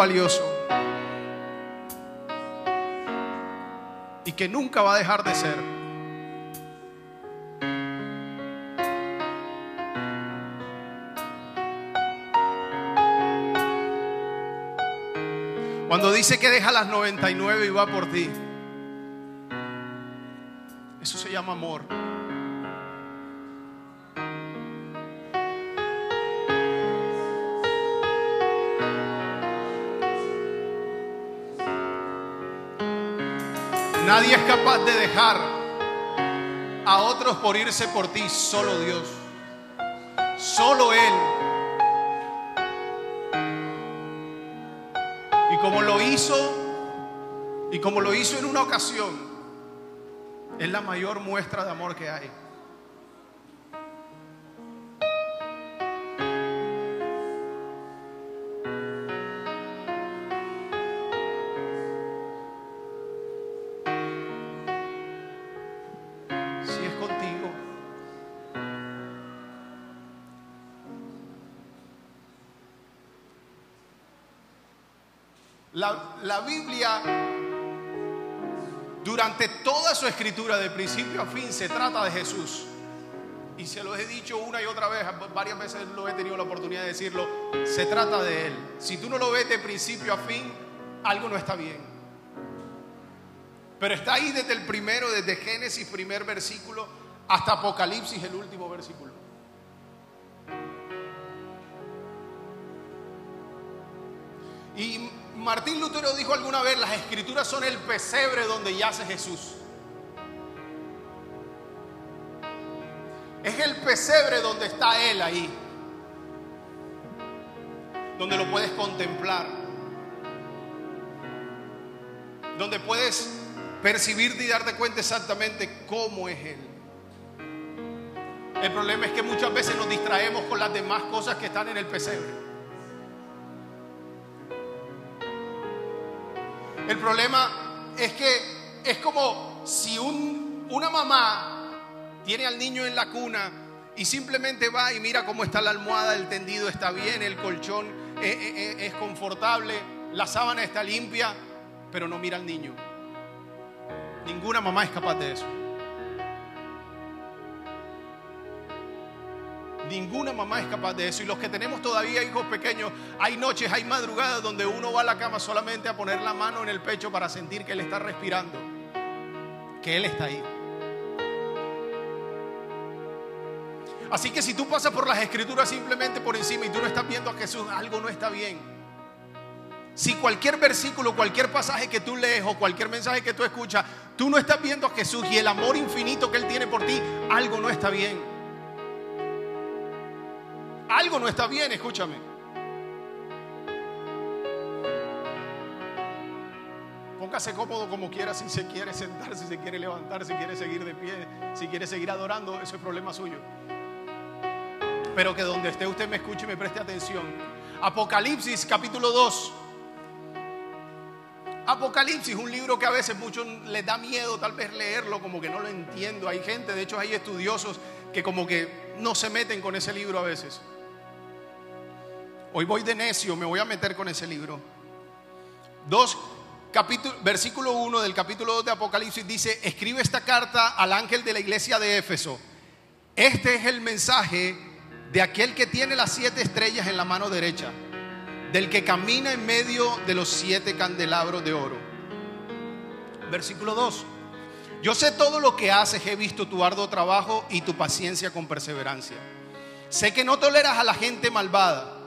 valioso y que nunca va a dejar de ser. Cuando dice que deja las 99 y va por ti. Eso se llama amor. Nadie es capaz de dejar a otros por irse por ti, solo Dios. Solo Él como lo hizo, y como lo hizo en una ocasión, es la mayor muestra de amor que hay. La, Biblia, durante toda su escritura, de principio a fin, se trata de Jesús. Y se lo he dicho una y otra vez, varias veces lo he tenido la oportunidad de decirlo, se trata de Él. Si tú no lo ves de principio a fin, algo no está bien. Pero está ahí desde el primero, desde Génesis, primer versículo, hasta Apocalipsis, el último versículo. Y Martín Lutero dijo alguna vez, las escrituras son el pesebre donde yace Jesús. Es el pesebre donde está Él ahí. Donde lo puedes contemplar. Donde puedes percibirte y darte cuenta exactamente cómo es Él. El problema es que muchas veces nos distraemos con las demás cosas que están en el pesebre. El problema es que es como si una mamá tiene al niño en la cuna y simplemente va y mira cómo está la almohada, el tendido está bien, el colchón es, es confortable, la sábana está limpia, pero no mira al niño. Ninguna mamá es capaz de eso. Ninguna mamá es capaz de eso. Y los que tenemos todavía hijos pequeños, hay noches, hay madrugadas donde uno va a la cama solamente a poner la mano en el pecho para sentir que Él está respirando, que Él está ahí. Así que si tú pasas por las escrituras simplemente por encima y tú no estás viendo a Jesús, algo no está bien. Si cualquier versículo, cualquier pasaje que tú lees o cualquier mensaje que tú escuchas, tú no estás viendo a Jesús y el amor infinito que Él tiene por ti, algo no está bien. No está bien, escúchame. Póngase cómodo como quiera, si se quiere sentar, si se quiere levantar, si quiere seguir de pie, si quiere seguir adorando, eso es problema suyo. Pero que donde esté usted me escuche y me preste atención. Apocalipsis capítulo 2. Apocalipsis, un libro que a veces muchos les da miedo tal vez leerlo, como que no lo entiendo. Hay gente, de hecho hay estudiosos que como que no se meten con ese libro a veces. Hoy voy de necio, me voy a meter con ese libro. Dos, capítulo, versículo 1 del capítulo 2 de Apocalipsis dice, escribe esta carta al ángel de la iglesia de Éfeso. Este es el mensaje de aquel que tiene las siete estrellas en la mano derecha, del que camina en medio de los siete candelabros de oro. Versículo 2. Yo sé todo lo que haces, he visto tu arduo trabajo y tu paciencia con perseverancia. Sé que no toleras a la gente malvada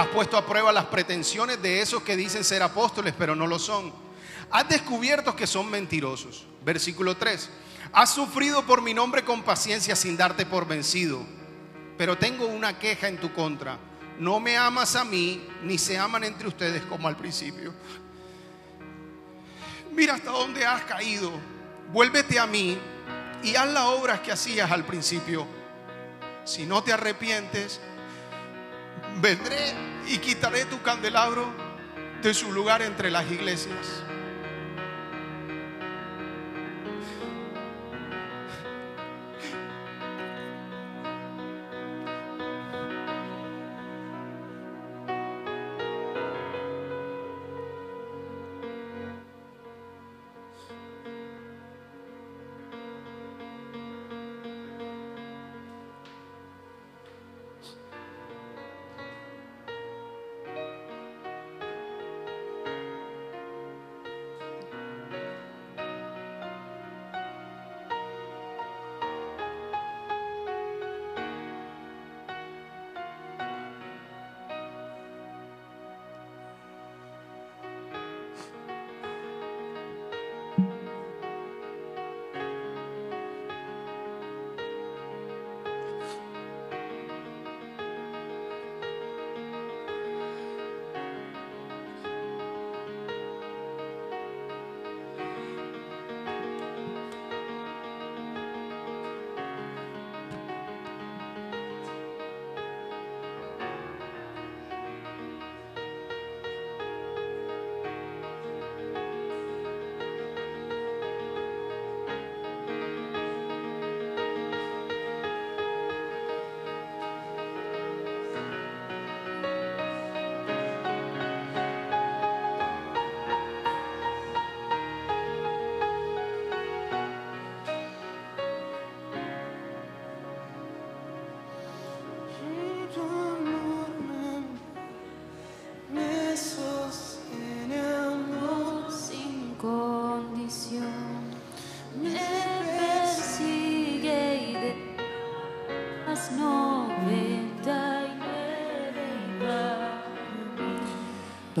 Has puesto a prueba las pretensiones de esos que dicen ser apóstoles, pero no lo son. Has descubierto que son mentirosos. Versículo 3. Has sufrido por mi nombre con paciencia sin darte por vencido. Pero tengo una queja en tu contra. No me amas a mí, ni se aman entre ustedes como al principio. Mira hasta dónde has caído. Vuélvete a mí y haz las obras que hacías al principio. Si no te arrepientes, vendré y quitaré tu candelabro de su lugar entre las iglesias.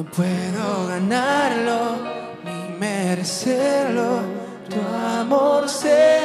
No puedo ganarlo ni merecerlo, tu amor será.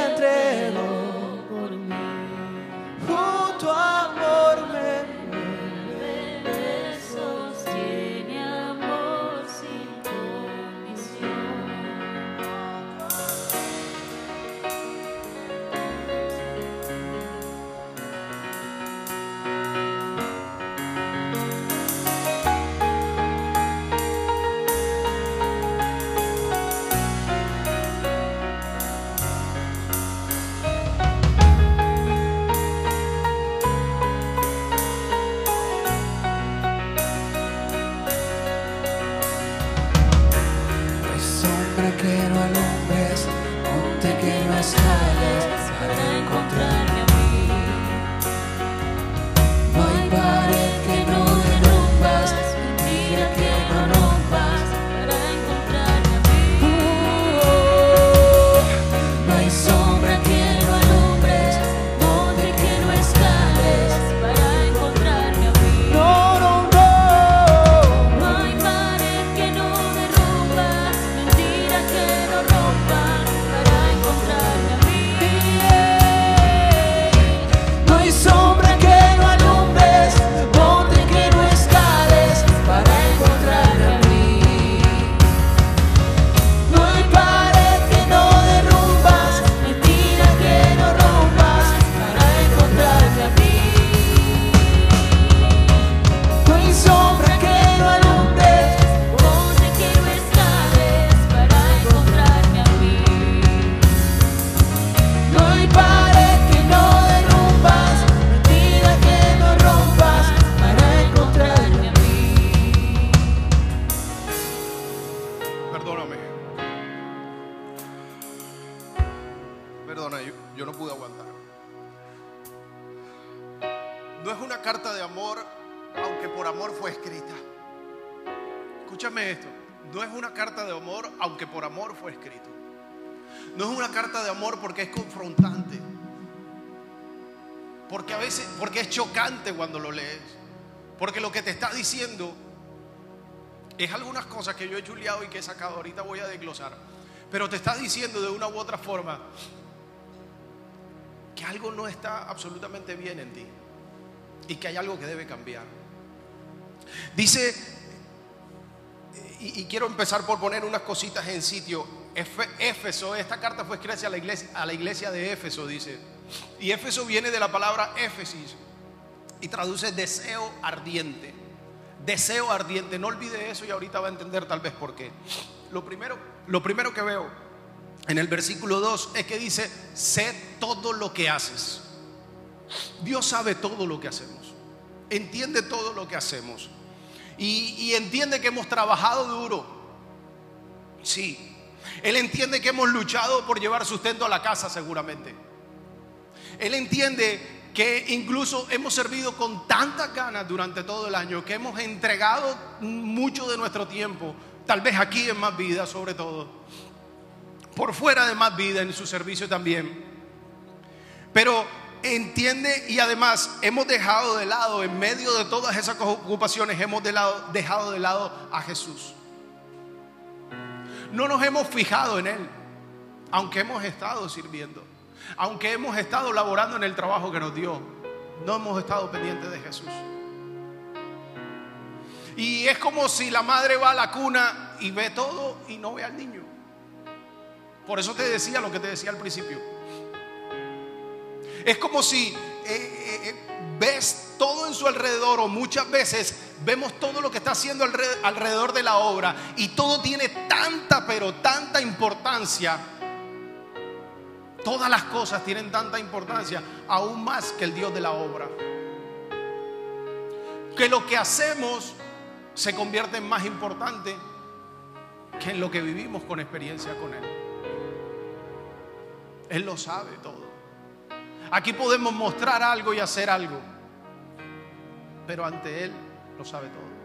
de amor, aunque por amor fue escrito. No es una carta de amor porque es confrontante. Porque a veces, porque es chocante cuando lo lees. Porque lo que te está diciendo es algunas cosas que yo he chuleado y que he sacado. Ahorita voy a desglosar. Pero te está diciendo de una u otra forma que algo no está absolutamente bien en ti. Y que hay algo que debe cambiar. Dice y, quiero empezar por poner unas cositas en sitio. Éfeso, esta carta fue escrita a la, iglesia, a la iglesia de Éfeso, dice. Y Éfeso viene de la palabra Éfesis y traduce deseo ardiente. Deseo ardiente, no olvide eso y ahorita va a entender tal vez por qué. Lo primero, lo primero que veo en el versículo 2 es que dice, sé todo lo que haces. Dios sabe todo lo que hacemos, entiende todo lo que hacemos. Y, entiende que hemos trabajado duro. Sí. Él entiende que hemos luchado por llevar sustento a la casa seguramente. Él entiende que incluso hemos servido con tantas ganas durante todo el año, que hemos entregado mucho de nuestro tiempo, tal vez aquí en Más Vida sobre todo, por fuera de Más Vida en su servicio también. Pero entiende y además hemos dejado de lado, en medio de todas esas ocupaciones, hemos dejado de lado a Jesús. No nos hemos fijado en Él, aunque hemos estado sirviendo, aunque hemos estado laborando en el trabajo que nos dio, no hemos estado pendientes de Jesús. Y es como si la madre va a la cuna y ve todo y no ve al niño. Por eso te decía lo que te decía al principio. Es como si eh, eh, eh, ves todo en su alrededor o muchas veces vemos todo lo que está haciendo alre- alrededor de la obra y todo tiene tanta, pero tanta importancia. Todas las cosas tienen tanta importancia, aún más que el Dios de la obra. Que lo que hacemos se convierte en más importante que en lo que vivimos con experiencia con Él. Él lo sabe todo. Aquí podemos mostrar algo y hacer algo, pero ante Él lo sabe todo.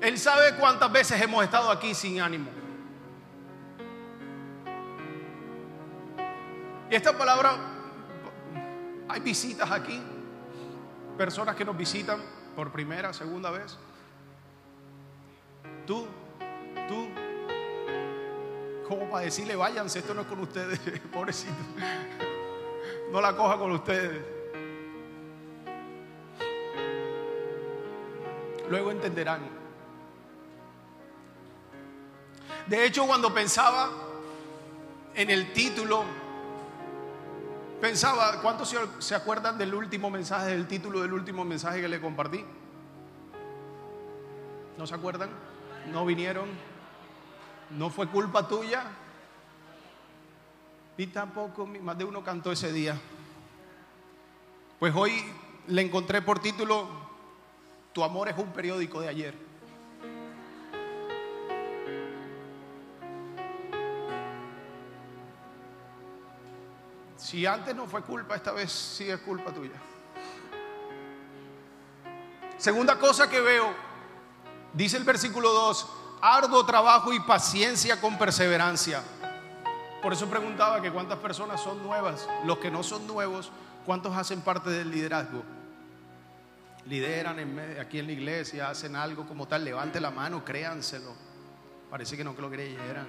Él sabe cuántas veces hemos estado aquí sin ánimo. Y esta palabra, hay visitas aquí, personas que nos visitan por primera, segunda vez. Tú, tú, como para decirle, váyanse, esto no es con ustedes, pobrecito. No la coja con ustedes. Luego entenderán. De hecho, cuando pensaba en el título, pensaba, ¿cuántos se, acuerdan del último mensaje, del título del último mensaje que le compartí? ¿No se acuerdan? ¿No vinieron? ¿No fue culpa tuya? Ni tampoco, más de uno cantó ese día. Pues hoy le encontré por título, Tu amor es un periódico de ayer. Si antes no fue culpa, esta vez sí es culpa tuya. Segunda cosa que veo, dice el versículo 2, arduo trabajo y paciencia con perseverancia. Por eso preguntaba que cuántas personas son nuevas. Los que no son nuevos, ¿cuántos hacen parte del liderazgo? Lideran aquí en la iglesia, hacen algo como tal. Levante la mano, créanselo. Parece que no que lo creyeran.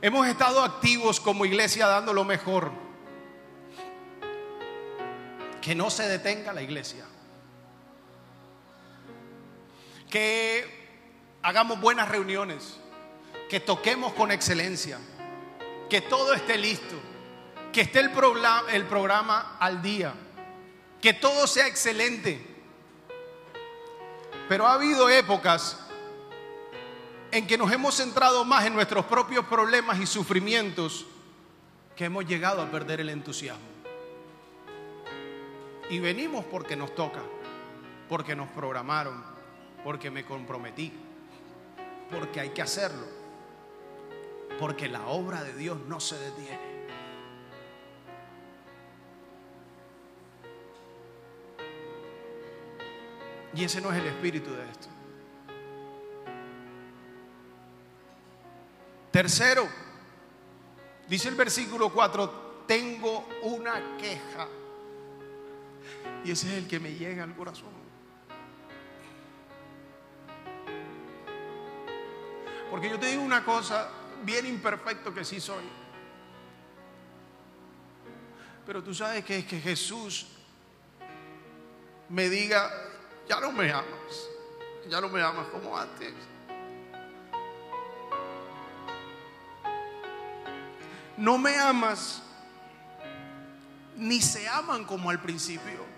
Hemos estado activos como iglesia dando lo mejor. Que no se detenga la iglesia. Que hagamos buenas reuniones, que toquemos con excelencia, que todo esté listo, que esté el programa, al día, que todo sea excelente. Pero ha habido épocas en que nos hemos centrado más en nuestros propios problemas y sufrimientos que hemos llegado a perder el entusiasmo. Y venimos porque nos toca, porque nos programaron, porque me comprometí, porque hay que hacerlo, porque la obra de Dios no se detiene. Y ese no es el espíritu de esto. Tercero, dice el versículo 4, tengo una queja. Y ese es el que me llega al corazón. Porque yo te digo una cosa, bien imperfecto que sí soy. Pero tú sabes que es que Jesús me diga, ya no me amas, ya no me amas como antes. No me amas, ni se aman como al principio.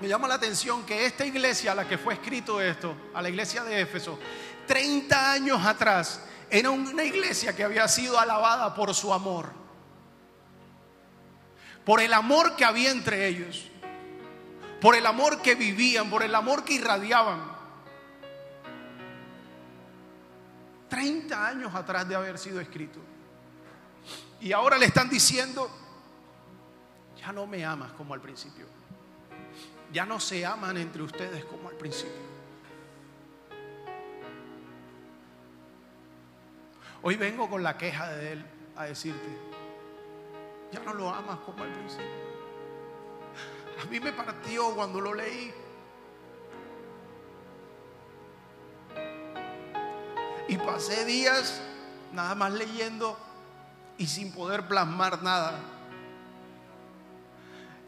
Me llama la atención que esta iglesia a la que fue escrito esto, a la iglesia de Éfeso, 30 años atrás, era una iglesia que había sido alabada por su amor. Por el amor que había entre ellos. Por el amor que vivían, por el amor que irradiaban. 30 años atrás de haber sido escrito. Y ahora le están diciendo, ya no me amas como al principio. Ya no se aman entre ustedes como al principio. Hoy vengo con la queja de él a decirte, ya no lo amas como al principio. A mí me partió cuando lo leí. Y pasé días nada más leyendo y sin poder plasmar nada.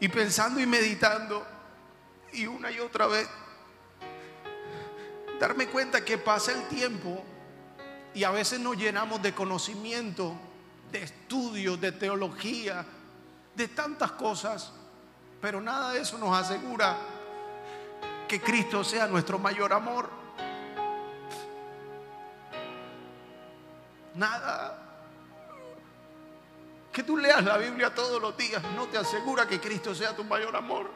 Y pensando y meditando y una y otra vez darme cuenta que pasa el tiempo y a veces nos llenamos de conocimiento, de estudios, de teología, de tantas cosas, pero nada de eso nos asegura que Cristo sea nuestro mayor amor. Nada. Que tú leas la Biblia todos los días no te asegura que Cristo sea tu mayor amor.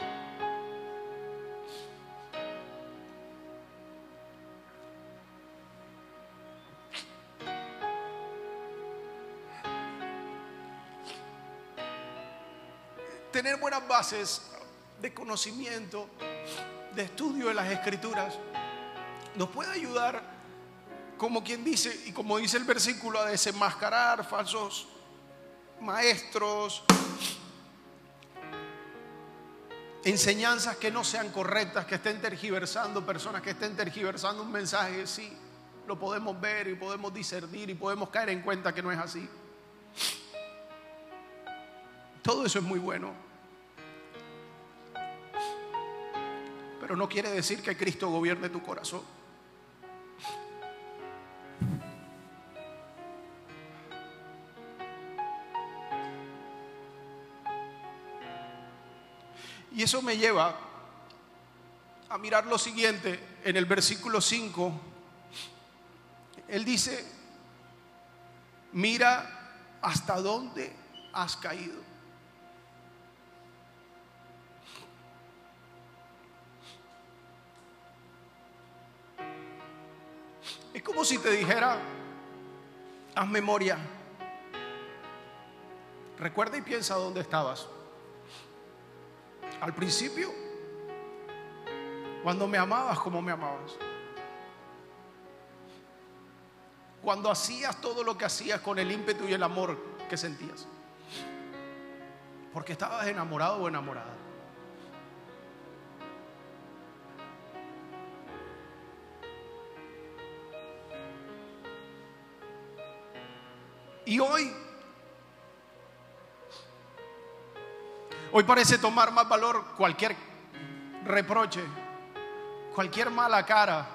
Tener buenas bases de conocimiento, de estudio de las escrituras, nos puede ayudar, como quien dice, y como dice el versículo, a desenmascarar falsos maestros, enseñanzas que no sean correctas, que estén tergiversando, personas que estén tergiversando un mensaje, sí, lo podemos ver y podemos discernir y podemos caer en cuenta que no es así. Todo eso es muy bueno. Pero no quiere decir que Cristo gobierne tu corazón. Eso me lleva a mirar lo siguiente en el versículo 5. Él dice, mira hasta dónde has caído. Es como si te dijera, haz memoria, recuerda y piensa dónde estabas. Al principio, cuando me amabas como me amabas. Cuando hacías todo lo que hacías con el ímpetu y el amor que sentías. Porque estabas enamorado o enamorada. Y hoy Hoy parece tomar más valor cualquier reproche, cualquier mala cara,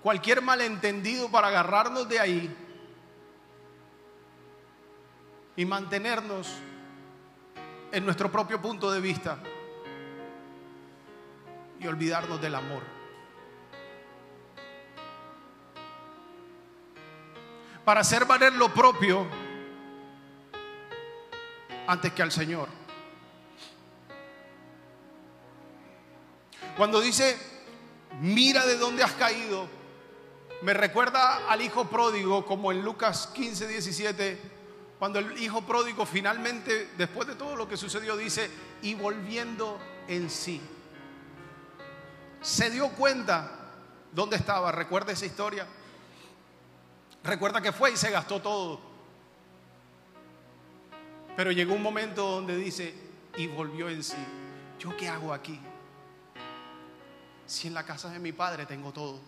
cualquier malentendido para agarrarnos de ahí y mantenernos en nuestro propio punto de vista y olvidarnos del amor. Para hacer valer lo propio antes que al Señor. Cuando dice, mira de dónde has caído, me recuerda al hijo pródigo, como en Lucas 15, 17, cuando el hijo pródigo finalmente, después de todo lo que sucedió, dice, y volviendo en sí, se dio cuenta dónde estaba. Recuerda esa historia. Recuerda que fue y se gastó todo. Pero llegó un momento donde dice, y volvió en sí. ¿Yo qué hago aquí? Si en la casa de mi padre tengo todo?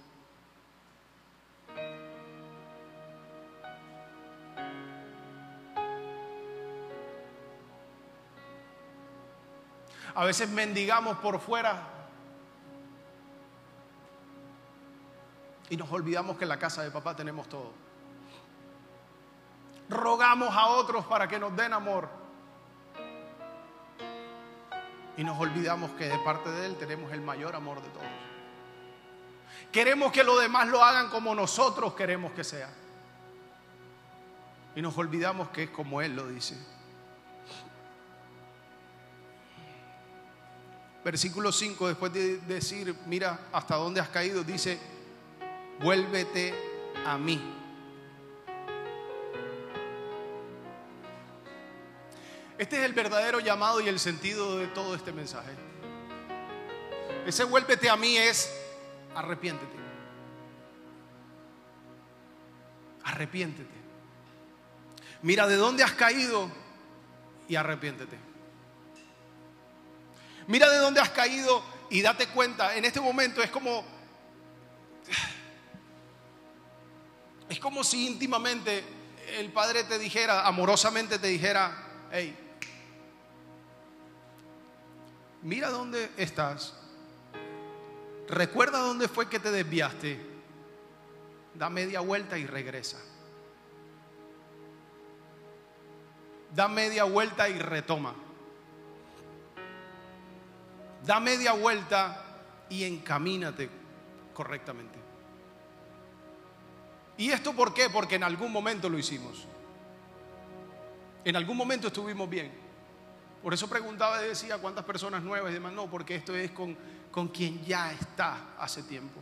A veces mendigamos por fuera y nos olvidamos que en la casa de papá tenemos todo. Rogamos a otros para que nos den amor. Y nos olvidamos que de parte de Él tenemos el mayor amor de todos. Queremos que los demás lo hagan como nosotros queremos que sea. Y nos olvidamos que es como Él lo dice. Versículo 5, después de decir, mira hasta dónde has caído, dice, vuélvete a mí. Este es el verdadero llamado y el sentido de todo este mensaje. Ese vuélvete a mí es arrepiéntete. Arrepiéntete. Mira de dónde has caído y arrepiéntete. Mira de dónde has caído y date cuenta. En este momento es como. Es como si íntimamente el padre te dijera, amorosamente te dijera: Hey, mira dónde estás. Recuerda dónde fue que te desviaste. Da media vuelta y regresa. Da media vuelta y retoma. Da media vuelta y encamínate correctamente. ¿Y esto por qué? Porque en algún momento lo hicimos. En algún momento estuvimos bien. Por eso preguntaba y decía cuántas personas nuevas y demás. No, porque esto es con, con quien ya está hace tiempo.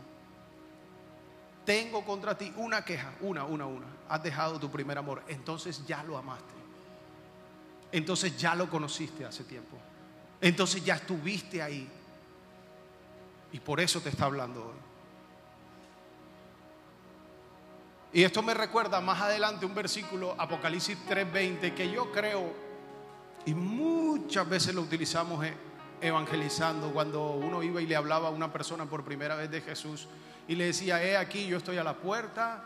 Tengo contra ti una queja, una, una, una. Has dejado tu primer amor. Entonces ya lo amaste. Entonces ya lo conociste hace tiempo. Entonces ya estuviste ahí. Y por eso te está hablando hoy. Y esto me recuerda más adelante un versículo, Apocalipsis 3:20, que yo creo, y muchas veces lo utilizamos e- evangelizando, cuando uno iba y le hablaba a una persona por primera vez de Jesús y le decía, he aquí, yo estoy a la puerta.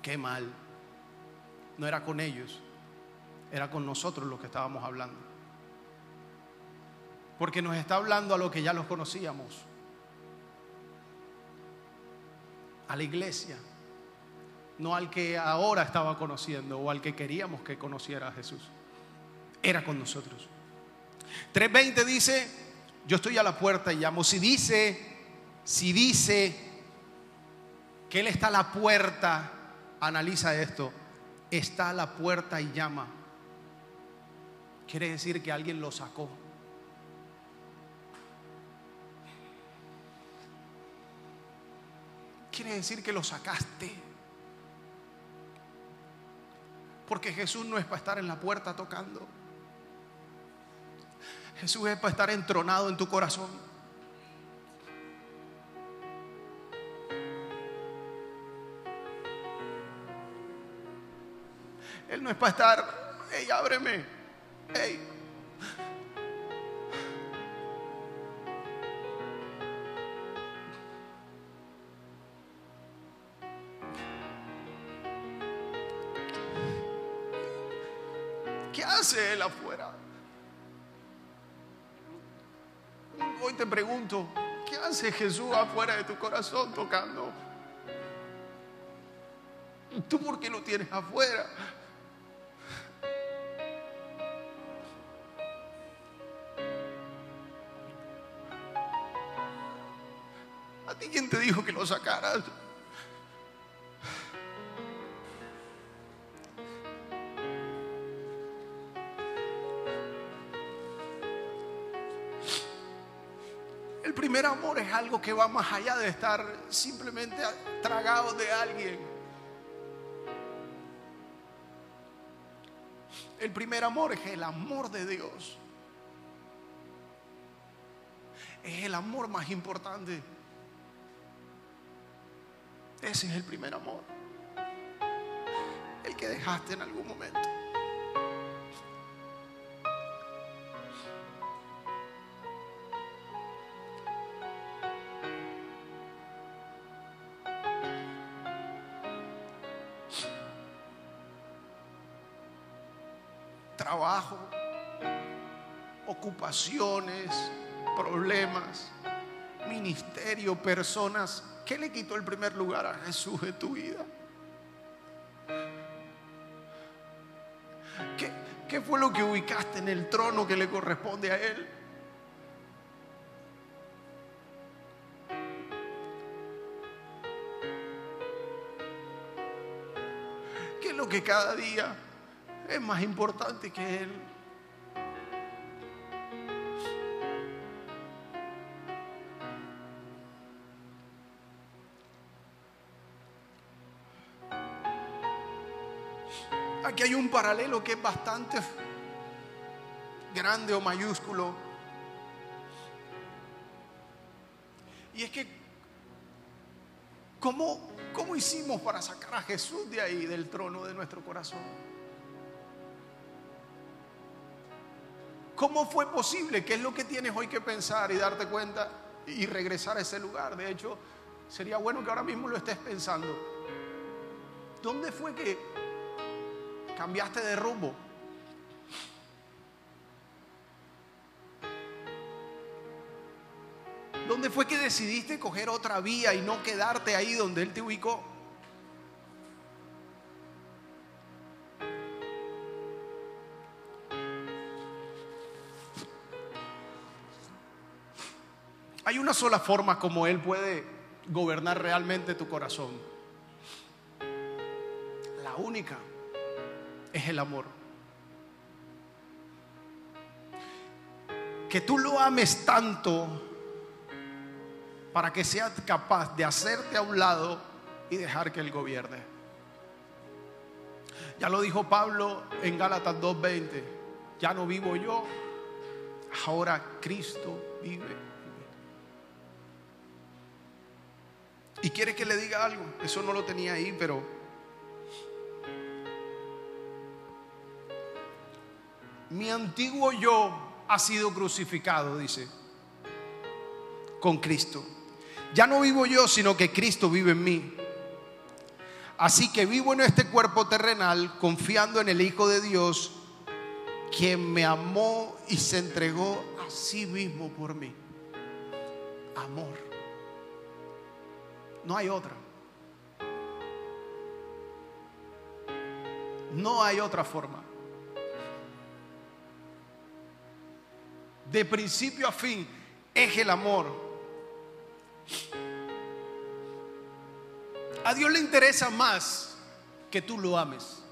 Qué mal. No era con ellos, era con nosotros los que estábamos hablando. Porque nos está hablando a lo que ya los conocíamos. A la iglesia. No al que ahora estaba conociendo o al que queríamos que conociera a Jesús. Era con nosotros. 3.20 dice, yo estoy a la puerta y llamo. Si dice, si dice que Él está a la puerta, analiza esto. Está a la puerta y llama. Quiere decir que alguien lo sacó. Quiere decir que lo sacaste. Porque Jesús no es para estar en la puerta tocando. Jesús es para estar entronado en tu corazón. Él no es para estar, hey, ábreme, hey. ¿Qué hace Él afuera? Hoy te pregunto, ¿qué hace Jesús afuera de tu corazón tocando? ¿Tú por qué lo tienes afuera? ¿A ti quién te dijo que lo sacaras? Es algo que va más allá de estar simplemente tragado de alguien. El primer amor es el amor de Dios. Es el amor más importante. Ese es el primer amor. El que dejaste en algún momento. Ocupaciones, problemas, ministerio, personas. ¿Qué le quitó el primer lugar a Jesús de tu vida? ¿Qué, ¿Qué fue lo que ubicaste en el trono que le corresponde a Él? ¿Qué es lo que cada día es más importante que Él? Aquí hay un paralelo que es bastante grande o mayúsculo. Y es que, ¿cómo, ¿cómo hicimos para sacar a Jesús de ahí, del trono de nuestro corazón? ¿Cómo fue posible? ¿Qué es lo que tienes hoy que pensar y darte cuenta y regresar a ese lugar? De hecho, sería bueno que ahora mismo lo estés pensando. ¿Dónde fue que cambiaste de rumbo? ¿Dónde fue que decidiste coger otra vía y no quedarte ahí donde Él te ubicó? Hay una sola forma como Él puede gobernar realmente tu corazón. La única es el amor. Que tú lo ames tanto para que seas capaz de hacerte a un lado y dejar que Él gobierne. Ya lo dijo Pablo en Gálatas 2.20. Ya no vivo yo, ahora Cristo vive. Y quiere que le diga algo. Eso no lo tenía ahí, pero mi antiguo yo ha sido crucificado, dice, con Cristo. Ya no vivo yo, sino que Cristo vive en mí. Así que vivo en este cuerpo terrenal confiando en el Hijo de Dios, quien me amó y se entregó a sí mismo por mí. Amor. No hay otra. No hay otra forma. De principio a fin es el amor. A Dios le interesa más que tú lo ames,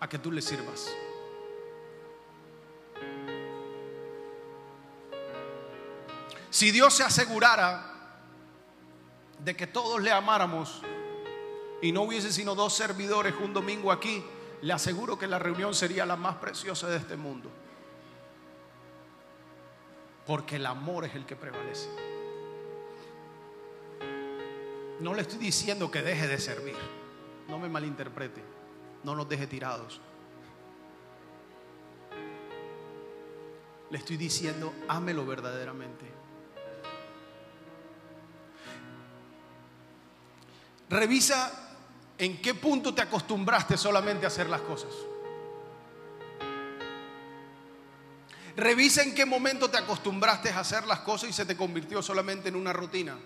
a que tú le sirvas. Si Dios se asegurara de que todos le amáramos y no hubiese sino dos servidores un domingo aquí, le aseguro que la reunión sería la más preciosa de este mundo. Porque el amor es el que prevalece. No le estoy diciendo que deje de servir. No me malinterprete. No nos deje tirados. Le estoy diciendo, ámelo verdaderamente. Revisa en qué punto te acostumbraste solamente a hacer las cosas. Revisa en qué momento te acostumbraste a hacer las cosas y se te convirtió solamente en una rutina.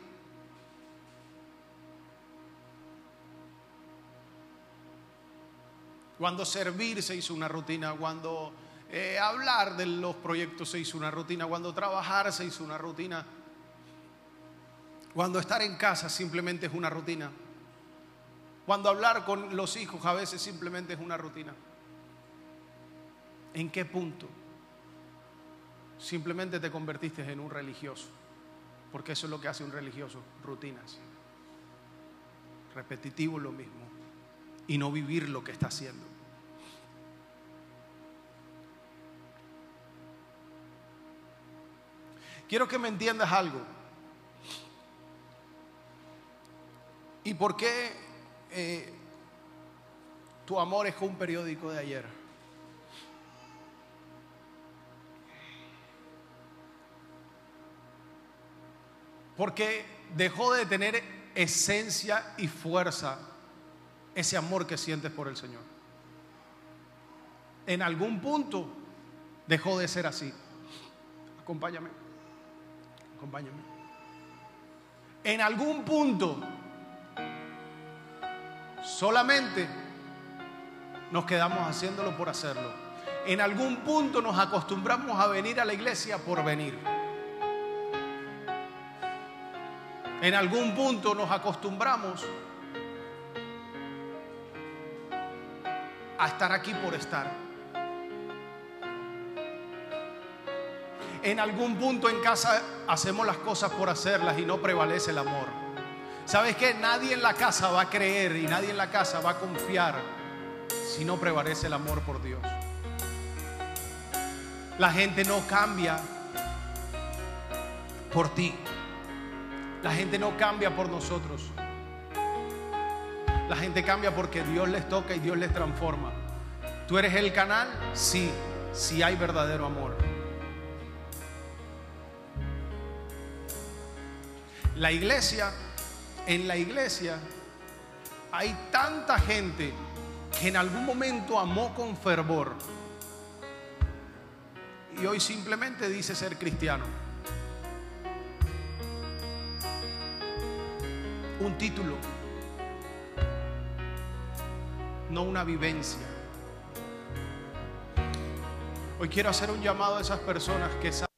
Cuando servir se hizo una rutina, cuando eh, hablar de los proyectos se hizo una rutina, cuando trabajar se hizo una rutina, cuando estar en casa simplemente es una rutina, cuando hablar con los hijos a veces simplemente es una rutina. ¿En qué punto? Simplemente te convertiste en un religioso, porque eso es lo que hace un religioso, rutinas. Repetitivo lo mismo y no vivir lo que está haciendo. Quiero que me entiendas algo. ¿Y por qué eh, tu amor es un periódico de ayer? Porque dejó de tener esencia y fuerza ese amor que sientes por el Señor. En algún punto dejó de ser así. Acompáñame. Acompáñame. En algún punto solamente nos quedamos haciéndolo por hacerlo. En algún punto nos acostumbramos a venir a la iglesia por venir. En algún punto nos acostumbramos a estar aquí por estar. En algún punto en casa hacemos las cosas por hacerlas y no prevalece el amor. ¿Sabes qué? Nadie en la casa va a creer y nadie en la casa va a confiar si no prevalece el amor por Dios. La gente no cambia por ti. La gente no cambia por nosotros. La gente cambia porque Dios les toca y Dios les transforma. ¿Tú eres el canal? Sí, sí hay verdadero amor. La iglesia, en la iglesia hay tanta gente que en algún momento amó con fervor y hoy simplemente dice ser cristiano. Un título, no una vivencia. Hoy quiero hacer un llamado a esas personas que saben